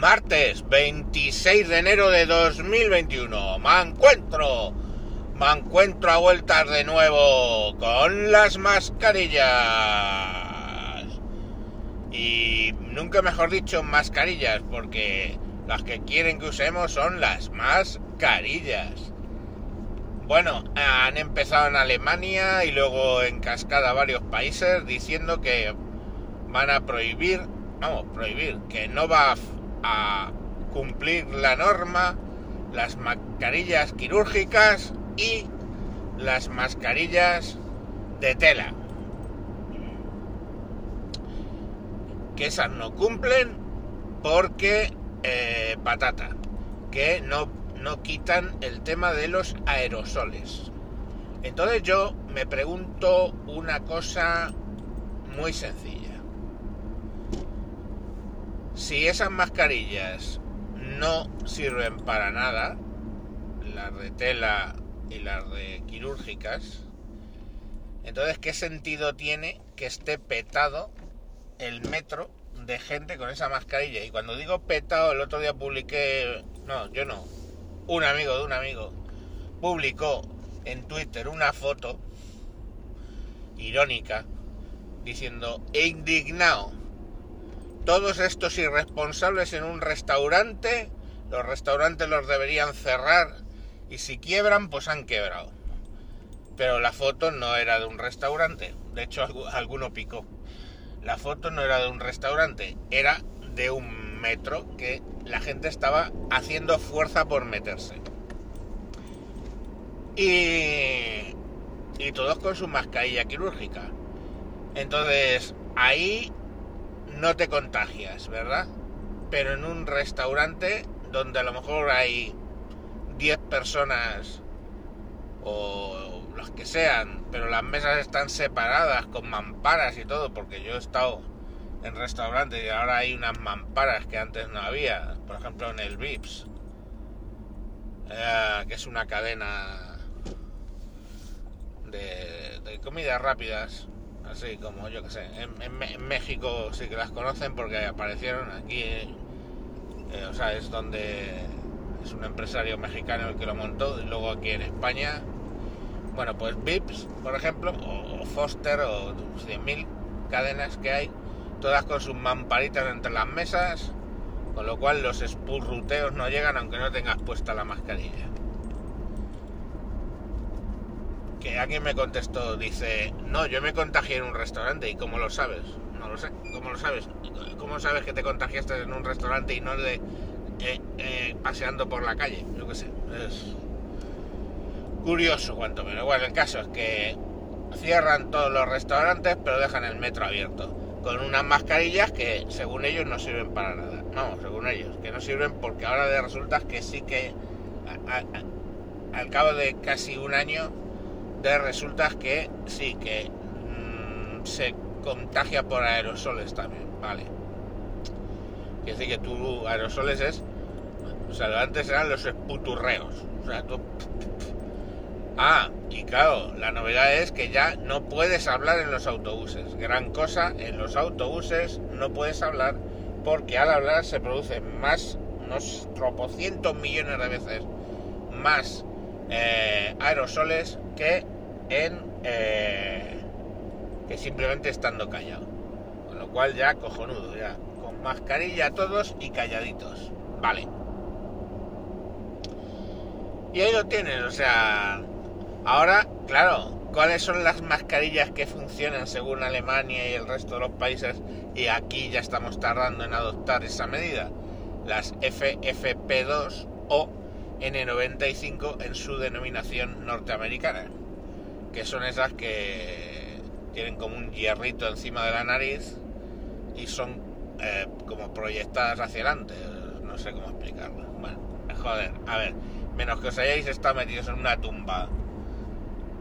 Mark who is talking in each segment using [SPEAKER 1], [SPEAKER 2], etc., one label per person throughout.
[SPEAKER 1] Martes 26 de enero de 2021. Me encuentro. Me encuentro a vueltas de nuevo con las mascarillas. Y nunca mejor dicho mascarillas, porque las que quieren que usemos son las mascarillas. Bueno, han empezado en Alemania y luego en cascada varios países diciendo que van a prohibir, vamos, prohibir, que no va a cumplir la norma las mascarillas quirúrgicas y las mascarillas de tela. Que esas no cumplen porque eh, patata, que no, no quitan el tema de los aerosoles. Entonces yo me pregunto una cosa muy sencilla si esas mascarillas no sirven para nada, las de tela y las de quirúrgicas, entonces ¿qué sentido tiene que esté petado el metro de gente con esa mascarilla? Y cuando digo petado, el otro día publiqué, no, yo no, un amigo de un amigo publicó en Twitter una foto irónica diciendo indignado todos estos irresponsables en un restaurante, los restaurantes los deberían cerrar y si quiebran, pues han quebrado. Pero la foto no era de un restaurante, de hecho alguno picó. La foto no era de un restaurante, era de un metro que la gente estaba haciendo fuerza por meterse. Y, y todos con su mascarilla quirúrgica. Entonces, ahí no te contagias, ¿verdad? Pero en un restaurante donde a lo mejor hay 10 personas o los que sean, pero las mesas están separadas con mamparas y todo, porque yo he estado en restaurantes y ahora hay unas mamparas que antes no había, por ejemplo en el Vips, eh, que es una cadena de, de comidas rápidas así como yo que sé. En, México sí que las conocen porque aparecieron aquí, eh, o sea, es donde es un empresario mexicano el que lo montó, y luego aquí en España, bueno, pues Vips, por ejemplo, o, Foster, o 100.000 cadenas que hay, todas con sus mamparitas entre las mesas, con lo cual los espurruteos no llegan aunque no tengas puesta la mascarilla. Que alguien me contestó, dice, no, yo me contagié en un restaurante y ¿cómo lo sabes? No lo sé, ¿cómo lo sabes? ¿Cómo sabes que te contagiaste en un restaurante y no de eh, eh, paseando por la calle? Yo qué sé, es curioso cuanto menos. Bueno, el caso es que cierran todos los restaurantes pero dejan el metro abierto con unas mascarillas que según ellos no sirven para nada. No, según ellos, que no sirven porque ahora resulta que sí que al cabo de casi un año de resulta que sí, que mm, se contagia por aerosoles también, vale. Quiere decir que tú aerosoles es, o sea, antes eran los esputurreos, o sea, tú... Ah, y claro, la novedad es que ya no puedes hablar en los autobuses. Gran cosa, en los autobuses no puedes hablar porque al hablar se produce más, unos tropocientos millones de veces más eh, aerosoles que en eh, que simplemente estando callado. Con lo cual ya cojonudo, ya. Con mascarilla todos y calladitos. Vale. Y ahí lo tienes, o sea. Ahora, claro, ¿cuáles son las mascarillas que funcionan según Alemania y el resto de los países? Y aquí ya estamos tardando en adoptar esa medida. Las FFP2 o N95 en su denominación norteamericana, que son esas que tienen como un hierrito encima de la nariz y son eh, como proyectadas hacia adelante, no sé cómo explicarlo. Bueno, joder, a ver, menos que os hayáis estado metidos en una tumba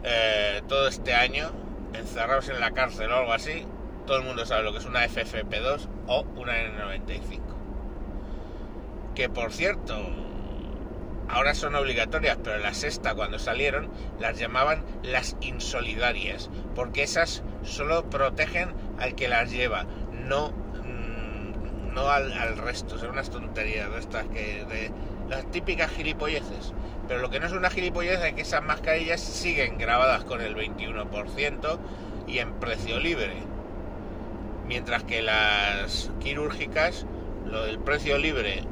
[SPEAKER 1] eh, todo este año, encerrados en la cárcel o algo así, todo el mundo sabe lo que es una FFP2 o una N95. Que por cierto, ahora son obligatorias, pero la sexta cuando salieron las llamaban las insolidarias, porque esas solo protegen al que las lleva, no, mm, no al, resto, son unas tonterías de estas que... de las típicas gilipolleces. Pero lo que no es una gilipollez es que esas mascarillas siguen grabadas con el 21% y en precio libre. Mientras que las quirúrgicas, lo del precio libre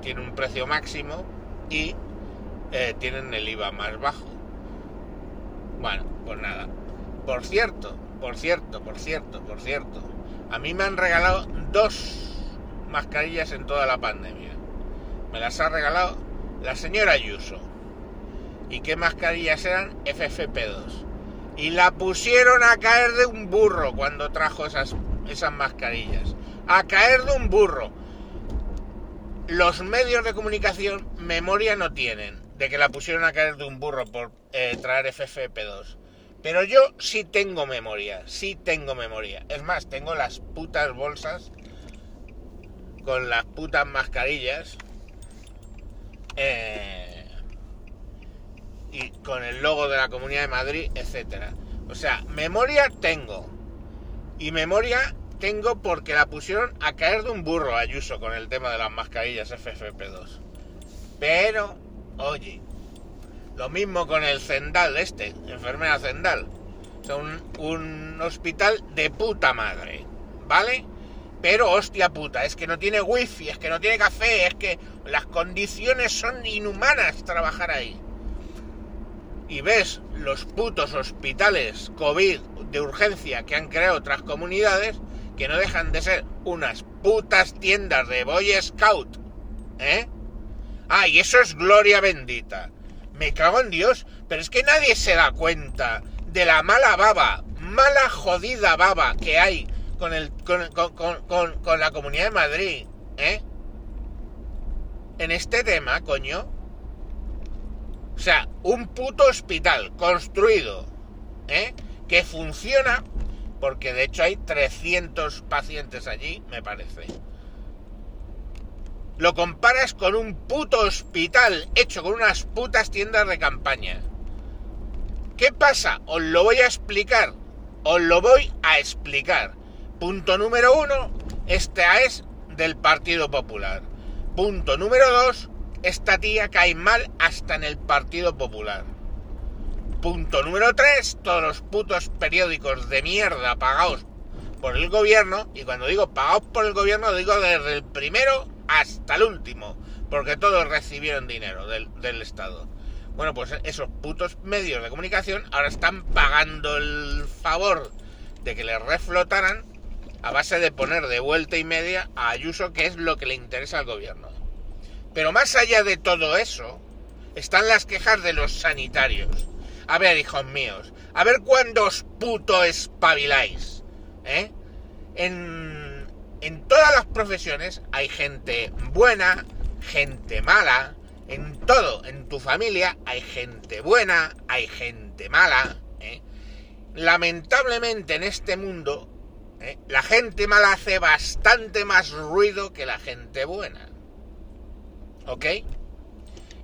[SPEAKER 1] tiene un precio máximo y eh, tienen el IVA más bajo. Bueno, pues nada. Por cierto, por cierto, por cierto, por cierto. A mí me han regalado dos mascarillas en toda la pandemia. Me las ha regalado la señora Ayuso. ¿Y qué mascarillas eran? FFP2. Y la pusieron a caer de un burro cuando trajo esas, esas mascarillas. A caer de un burro. Los medios de comunicación memoria no tienen de que la pusieron a caer de un burro por eh, traer FFP2. Pero yo sí tengo memoria, sí tengo memoria. Es más, tengo las putas bolsas con las putas mascarillas eh, y con el logo de la Comunidad de Madrid, etcétera. O sea, memoria tengo. Y memoria tengo porque la pusieron a caer de un burro Ayuso con el tema de las mascarillas FFP2. Pero, oye, lo mismo con el Zendal este, enfermera Zendal. O un, un hospital de puta madre, ¿vale? Pero hostia puta, es que no tiene wifi, es que no tiene café, es que las condiciones son inhumanas trabajar ahí. Y ves los putos hospitales COVID de urgencia que han creado otras comunidades que no dejan de ser unas putas tiendas de Boy Scout. ¿Eh? Ah, y eso es gloria bendita. Me cago en Dios, pero es que nadie se da cuenta de la mala baba, mala jodida baba que hay con, el, con, la Comunidad de Madrid, ¿eh? En este tema, coño. O sea, un puto hospital construido, ¿eh? Que funciona, porque de hecho hay 300 pacientes allí, me parece. Lo comparas con un puto hospital hecho con unas putas tiendas de campaña. ¿Qué pasa? Os lo voy a explicar. Os lo voy a explicar. Punto número uno, esta es del Partido Popular. Punto número dos, esta tía cae mal hasta en el Partido Popular. Punto número tres, todos los putos periódicos de mierda pagados por el gobierno, y cuando digo pagados por el gobierno, digo desde el primero hasta el último, porque todos recibieron dinero del, del Estado. Bueno, pues esos putos medios de comunicación ahora están pagando el favor de que les reflotaran a base de poner de vuelta y media a Ayuso, que es lo que le interesa al gobierno. Pero más allá de todo eso, están las quejas de los sanitarios. A ver, hijos míos, a ver cuándo os puto espabiláis. ¿eh? En, en todas las profesiones hay gente buena, gente mala, en todo, en tu familia hay gente buena, hay gente mala. ¿eh? Lamentablemente en este mundo ¿eh? La gente mala hace bastante más ruido que la gente buena. ¿Ok?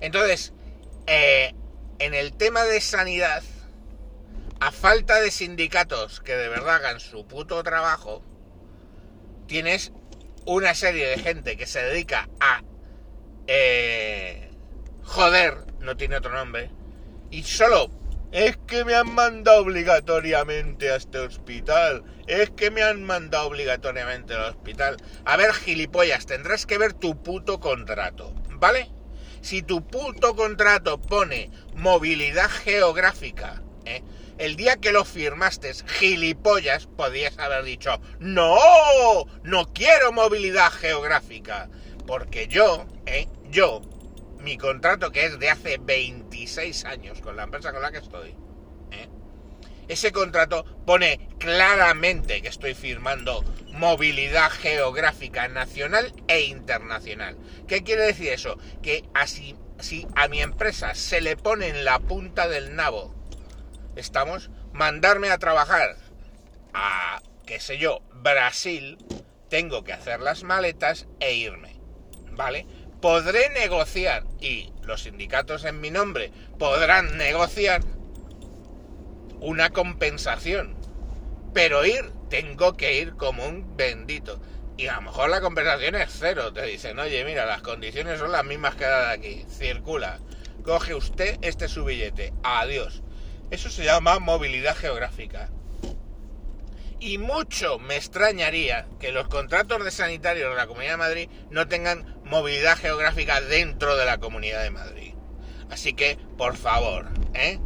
[SPEAKER 1] Entonces, eh, en el tema de sanidad, a falta de sindicatos que de verdad hagan su puto trabajo, tienes una serie de gente que se dedica a eh, joder, no tiene otro nombre, y solo es que me han mandado obligatoriamente a este hospital. Es que me han mandado obligatoriamente al hospital. A ver, gilipollas, tendrás que ver tu puto contrato, ¿vale? Si tu puto contrato pone movilidad geográfica, ¿eh? el día que lo firmaste, gilipollas, podías haber dicho, no, no quiero movilidad geográfica. Porque yo, ¿eh? yo, mi contrato que es de hace 26 años con la empresa con la que estoy, ¿eh? ese contrato pone claramente que estoy firmando movilidad geográfica nacional e internacional. ¿Qué quiere decir eso? Que así, si a mi empresa se le pone en la punta del nabo, estamos, mandarme a trabajar a, qué sé yo, Brasil, tengo que hacer las maletas e irme, ¿vale? podré negociar, y los sindicatos en mi nombre podrán negociar una compensación Pero ir, tengo que ir como un bendito. Y a lo mejor la conversación es cero. Te dicen, oye, mira, las condiciones son las mismas que la de aquí. Circula. Coge usted este su billete. Adiós. Eso se llama movilidad geográfica. Y mucho me extrañaría que los contratos de sanitarios de la Comunidad de Madrid no tengan movilidad geográfica dentro de la Comunidad de Madrid. Así que, por favor, ¿eh?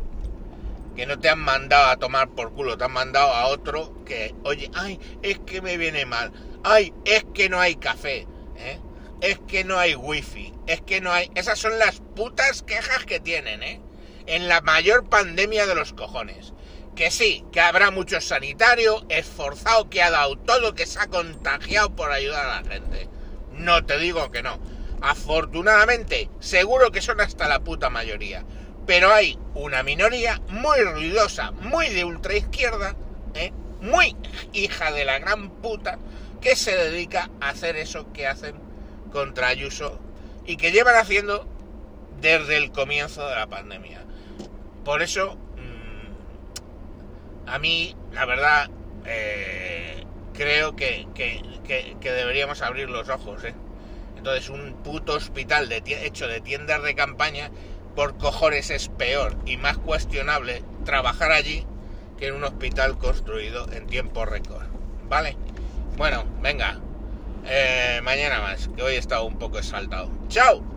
[SPEAKER 1] Que no te han mandado a tomar por culo, te han mandado a otro que, oye, ay, es que me viene mal, ay, es que no hay café, ¿eh? es que no hay wifi, es que no hay... Esas son las putas quejas que tienen, ¿eh? En la mayor pandemia de los cojones. Que sí, que habrá mucho sanitario, esforzado, que ha dado todo, que se ha contagiado por ayudar a la gente. No te digo que no. Afortunadamente, seguro que son hasta la puta mayoría. Pero hay una minoría muy ruidosa, muy de ultraizquierda, ¿eh? muy hija de la gran puta, que se dedica a hacer eso que hacen contra Ayuso y que llevan haciendo desde el comienzo de la pandemia. Por eso, mmm, a mí, la verdad, eh, creo que, deberíamos abrir los ojos. ¿eh? Entonces, un puto hospital de, hecho de tiendas de campaña, por cojones es peor y más cuestionable trabajar allí que en un hospital construido en tiempo récord. ¿Vale? Bueno, venga. Eh, mañana más, que hoy he estado un poco exaltado. ¡Chao!